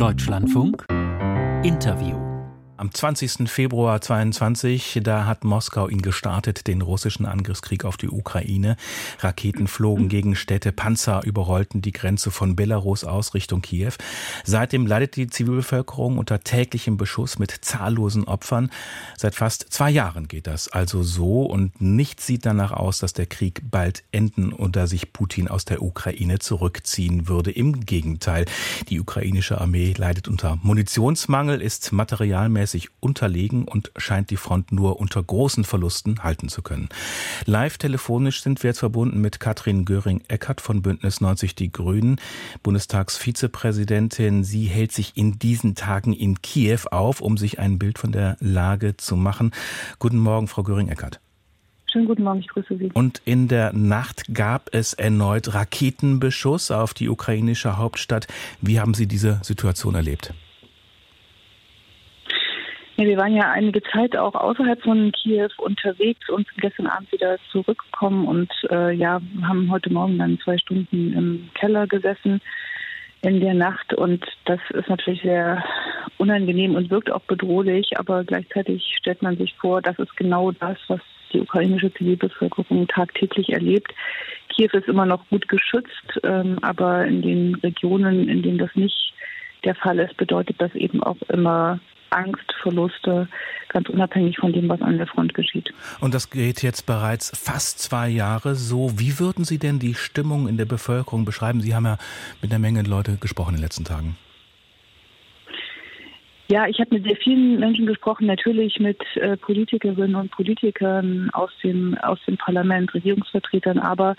Deutschlandfunk. Interview am 20. Februar 22, da hat Moskau ihn gestartet, den russischen Angriffskrieg auf die Ukraine. Raketen flogen gegen Städte, Panzer überrollten die Grenze von Belarus aus Richtung Kiew. Seitdem leidet die Zivilbevölkerung unter täglichem Beschuss mit zahllosen Opfern. Seit fast zwei Jahren geht das also so und nichts sieht danach aus, dass der Krieg bald enden oder sich Putin aus der Ukraine zurückziehen würde. Im Gegenteil, die ukrainische Armee leidet unter Munitionsmangel, ist materialmäßig sich unterlegen und scheint die Front nur unter großen Verlusten halten zu können. Live telefonisch sind wir jetzt verbunden mit Katrin Göring-Eckert von Bündnis 90 Die Grünen, Bundestagsvizepräsidentin. Sie hält sich in diesen Tagen in Kiew auf, um sich ein Bild von der Lage zu machen. Guten Morgen, Frau Göring-Eckert. Schönen guten Morgen, ich grüße Sie. Und in der Nacht gab es erneut Raketenbeschuss auf die ukrainische Hauptstadt. Wie haben Sie diese Situation erlebt? Ja, wir waren ja einige Zeit auch außerhalb von Kiew unterwegs und sind gestern Abend wieder zurückgekommen und äh, ja, haben heute Morgen dann zwei Stunden im Keller gesessen in der Nacht und das ist natürlich sehr unangenehm und wirkt auch bedrohlich, aber gleichzeitig stellt man sich vor, das ist genau das, was die ukrainische Zivilbevölkerung tagtäglich erlebt. Kiew ist immer noch gut geschützt, ähm, aber in den Regionen, in denen das nicht der Fall ist, bedeutet das eben auch immer Angst, Verluste, ganz unabhängig von dem, was an der Front geschieht. Und das geht jetzt bereits fast zwei Jahre so. Wie würden Sie denn die Stimmung in der Bevölkerung beschreiben? Sie haben ja mit einer Menge Leute gesprochen in den letzten Tagen. Ja, ich habe mit sehr vielen Menschen gesprochen, natürlich mit äh, Politikerinnen und Politikern aus dem, aus dem Parlament, Regierungsvertretern, aber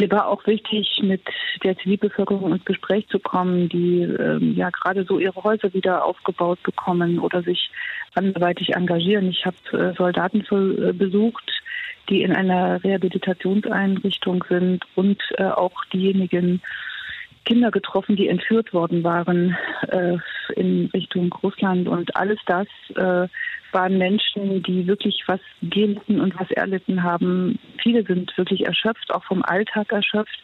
mir war auch wichtig, mit der Zivilbevölkerung ins Gespräch zu kommen, die ähm, ja gerade so ihre Häuser wieder aufgebaut bekommen oder sich anderweitig engagieren. Ich habe äh, Soldaten für, äh, besucht, die in einer Rehabilitationseinrichtung sind und äh, auch diejenigen Kinder getroffen, die entführt worden waren äh, in Richtung Russland. Und alles das äh, waren Menschen, die wirklich was gelitten und was erlitten haben. Viele sind wirklich erschöpft, auch vom Alltag erschöpft.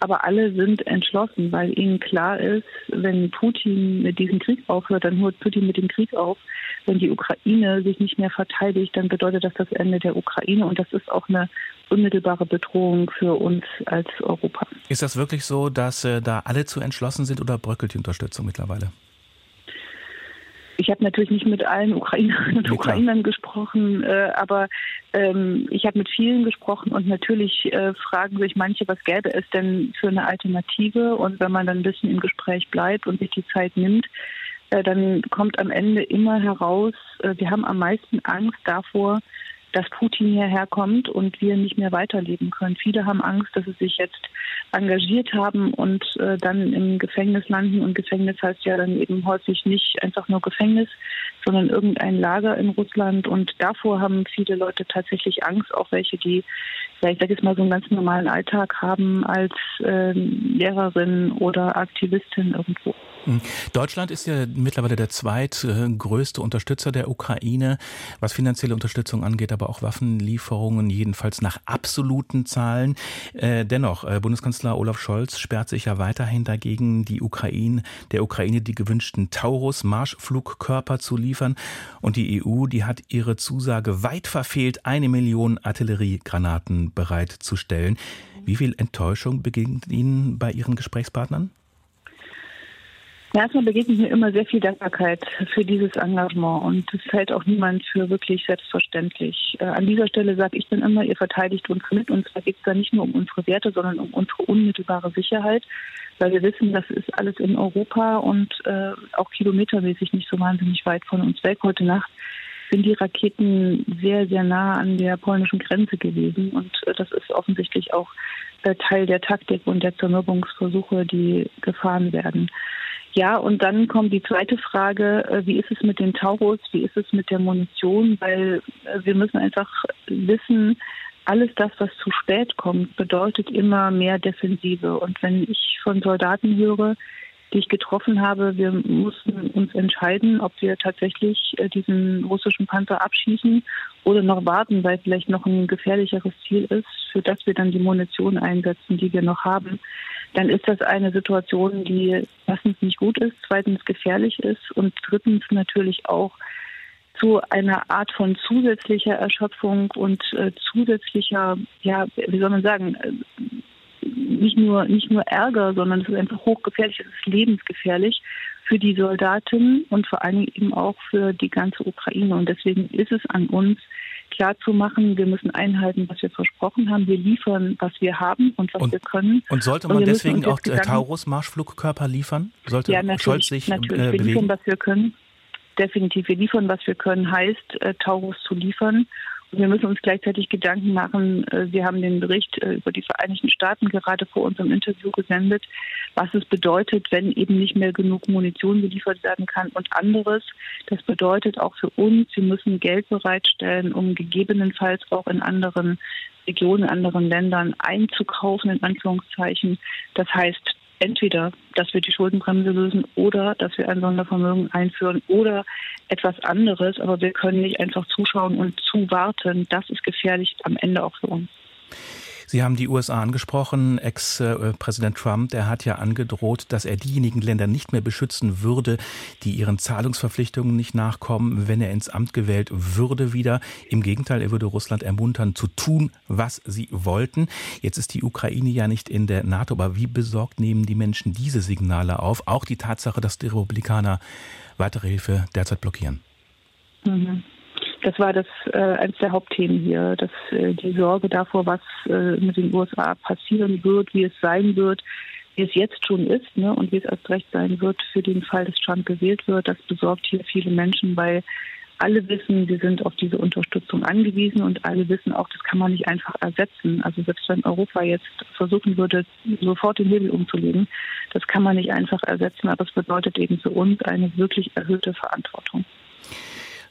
Aber alle sind entschlossen, weil ihnen klar ist, wenn Putin mit diesem Krieg aufhört, dann hört Putin mit dem Krieg auf. Wenn die Ukraine sich nicht mehr verteidigt, dann bedeutet das das Ende der Ukraine. Und das ist auch eine unmittelbare Bedrohung für uns als Europa. Ist das wirklich so, dass äh, da alle zu entschlossen sind oder bröckelt die Unterstützung mittlerweile? Ich habe natürlich nicht mit allen Ukrainerinnen und Ukrainern gesprochen, äh, aber ähm, ich habe mit vielen gesprochen und natürlich äh, fragen sich manche, was gäbe es denn für eine Alternative? Und wenn man dann ein bisschen im Gespräch bleibt und sich die Zeit nimmt, äh, dann kommt am Ende immer heraus, äh, wir haben am meisten Angst davor, dass Putin hierher kommt und wir nicht mehr weiterleben können. Viele haben Angst, dass sie sich jetzt engagiert haben und äh, dann im Gefängnis landen. Und Gefängnis heißt ja dann eben häufig nicht einfach nur Gefängnis, sondern irgendein Lager in Russland. Und davor haben viele Leute tatsächlich Angst, auch welche, die, ja, ich sage jetzt mal, so einen ganz normalen Alltag haben als äh, Lehrerin oder Aktivistin irgendwo. Hm. Deutschland ist ja mittlerweile der zweitgrößte Unterstützer der Ukraine, was finanzielle Unterstützung angeht, aber auch Waffenlieferungen, jedenfalls nach absoluten Zahlen. Äh, dennoch, äh, Bundeskanzler Olaf Scholz sperrt sich ja weiterhin dagegen, die Ukraine, der Ukraine die gewünschten Taurus-Marschflugkörper zu liefern. Und die EU, die hat ihre Zusage weit verfehlt, eine Million Artilleriegranaten bereitzustellen. Wie viel Enttäuschung begegnet Ihnen bei Ihren Gesprächspartnern? Erstmal begegnet mir immer sehr viel Dankbarkeit für dieses Engagement und das hält auch niemand für wirklich selbstverständlich. Äh, an dieser Stelle sage ich dann immer, ihr verteidigt uns mit und zwar geht es da nicht nur um unsere Werte, sondern um unsere unmittelbare Sicherheit, weil wir wissen, das ist alles in Europa und äh, auch kilometermäßig nicht so wahnsinnig weit von uns weg. Heute Nacht sind die Raketen sehr, sehr nah an der polnischen Grenze gewesen und äh, das ist offensichtlich auch äh, Teil der Taktik und der Zermürbungsversuche, die gefahren werden. Ja, und dann kommt die zweite Frage, äh, wie ist es mit den Taurus, wie ist es mit der Munition, weil äh, wir müssen einfach wissen, alles das, was zu spät kommt, bedeutet immer mehr Defensive. Und wenn ich von Soldaten höre, die ich getroffen habe, wir mussten uns entscheiden, ob wir tatsächlich äh, diesen russischen Panzer abschießen oder noch warten, weil vielleicht noch ein gefährlicheres Ziel ist, für das wir dann die Munition einsetzen, die wir noch haben dann ist das eine Situation, die erstens nicht gut ist, zweitens gefährlich ist und drittens natürlich auch zu einer Art von zusätzlicher Erschöpfung und äh, zusätzlicher, ja, wie soll man sagen, äh, nicht nur nicht nur Ärger, sondern es ist einfach hochgefährlich, es ist lebensgefährlich für die Soldaten und vor allen Dingen eben auch für die ganze Ukraine. Und deswegen ist es an uns, klarzumachen, wir müssen einhalten, was wir versprochen haben. Wir liefern, was wir haben und was und, wir können. Und sollte man und deswegen auch äh, Taurus-Marschflugkörper liefern? Sollte ja, Scholz sich natürlich. Äh, wir liefern, was wir können. Definitiv, wir liefern, was wir können, heißt, äh, Taurus zu liefern. Wir müssen uns gleichzeitig Gedanken machen. Äh, wir haben den Bericht äh, über die Vereinigten Staaten gerade vor unserem Interview gesendet, was es bedeutet, wenn eben nicht mehr genug Munition geliefert werden kann und anderes. Das bedeutet auch für uns, wir müssen Geld bereitstellen, um gegebenenfalls auch in anderen Regionen, in anderen Ländern einzukaufen, in Anführungszeichen. Das heißt, entweder, dass wir die Schuldenbremse lösen oder dass wir ein Sondervermögen einführen oder etwas anderes. Aber wir können nicht einfach zuschauen und zuwarten. Das ist gefährlich am Ende auch für uns. Sie haben die USA angesprochen. Ex-Präsident Trump, der hat ja angedroht, dass er diejenigen Länder nicht mehr beschützen würde, die ihren Zahlungsverpflichtungen nicht nachkommen, wenn er ins Amt gewählt würde wieder. Im Gegenteil, er würde Russland ermuntern, zu tun, was sie wollten. Jetzt ist die Ukraine ja nicht in der NATO, aber wie besorgt nehmen die Menschen diese Signale auf? Auch die Tatsache, dass die Republikaner weitere Hilfe derzeit blockieren. Mhm das war das äh, eines der Hauptthemen hier, dass äh, die Sorge davor, was äh, mit den USA passieren wird, wie es sein wird, wie es jetzt schon ist, ne, und wie es erst recht sein wird für den Fall, dass Trump gewählt wird, das besorgt hier viele Menschen, weil alle wissen, sie sind auf diese Unterstützung angewiesen und alle wissen auch, das kann man nicht einfach ersetzen. Also selbst wenn Europa jetzt versuchen würde, sofort den Hebel umzulegen, das kann man nicht einfach ersetzen, aber es bedeutet eben für uns eine wirklich erhöhte Verantwortung.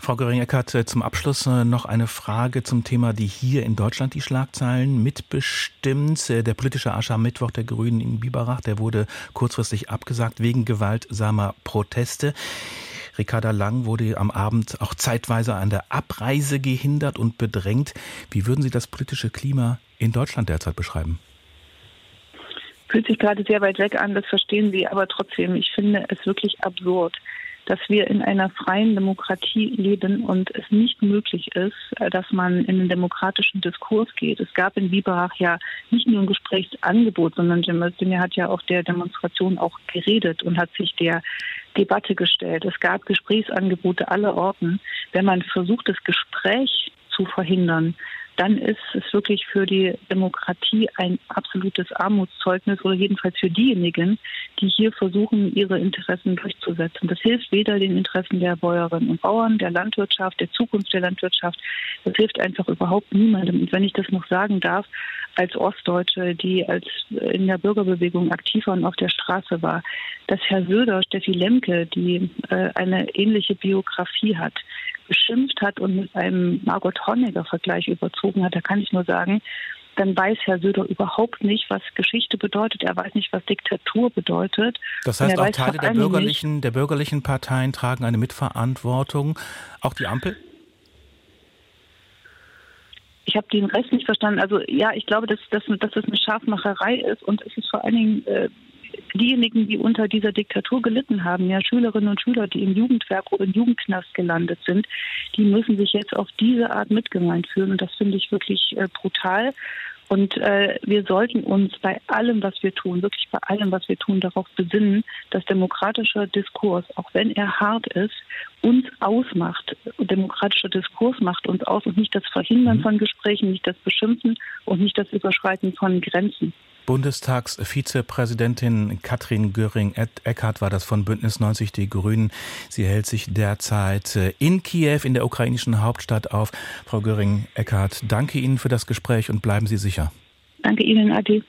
Frau Göring-Eckert, äh, zum Abschluss äh, noch eine Frage zum Thema, die hier in Deutschland die Schlagzeilen mitbestimmt. Äh, der politische Aschermittwoch der Grünen in Biberach, der wurde kurzfristig abgesagt wegen gewaltsamer Proteste. Ricarda Lang wurde am Abend auch zeitweise an der Abreise gehindert und bedrängt. Wie würden Sie das politische Klima in Deutschland derzeit beschreiben? Fühlt sich gerade sehr weit weg an, das verstehen Sie, aber trotzdem, ich finde es wirklich absurd dass wir in einer freien Demokratie leben und es nicht möglich ist, dass man in einen demokratischen Diskurs geht. Es gab in Biberach ja nicht nur ein Gesprächsangebot, sondern Jim Özdemir hat ja auf der Demonstration auch geredet und hat sich der Debatte gestellt. Es gab Gesprächsangebote aller Orten. Wenn man versucht, das Gespräch zu verhindern, dann ist es wirklich für die Demokratie ein absolutes Armutszeugnis oder jedenfalls für diejenigen, die hier versuchen, ihre Interessen durchzusetzen. Das hilft weder den Interessen der Bäuerinnen und Bauern, der Landwirtschaft, der Zukunft der Landwirtschaft. Das hilft einfach überhaupt niemandem. Und wenn ich das noch sagen darf, als Ostdeutsche, die als in der Bürgerbewegung aktiv und auf der Straße war, dass Herr Söder, Steffi Lemke, die äh, eine ähnliche Biografie hat, beschimpft hat und mit einem Margot Honegger-Vergleich überzogen hat, da kann ich nur sagen, dann weiß Herr Söder überhaupt nicht, was Geschichte bedeutet. Er weiß nicht, was Diktatur bedeutet. Das heißt, auch Teile der bürgerlichen, der bürgerlichen Parteien tragen eine Mitverantwortung. Auch die Ampel? Ich habe den Rest nicht verstanden. Also ja, ich glaube, dass, dass, dass das eine Schafmacherei ist und es ist vor allen Dingen äh, diejenigen, die unter dieser Diktatur gelitten haben, ja Schülerinnen und Schüler, die im Jugendwerk oder im Jugendknast gelandet sind, die müssen sich jetzt auf diese Art mitgemeint fühlen. Und das finde ich wirklich äh, brutal. Und äh, wir sollten uns bei allem, was wir tun, wirklich bei allem, was wir tun, darauf besinnen, dass demokratischer Diskurs, auch wenn er hart ist, uns ausmacht. Demokratischer Diskurs macht uns aus und nicht das Verhindern mhm. von Gesprächen, nicht das Beschimpfen und nicht das Überschreiten von Grenzen. Bundestagsvizepräsidentin Katrin Göring-Eckardt war das von Bündnis 90 Die Grünen. Sie hält sich derzeit äh, in Kiew, in der ukrainischen Hauptstadt auf. Frau Göring-Eckardt, danke Ihnen für das Gespräch und bleiben Sie sicher. Danke Ihnen, Adi.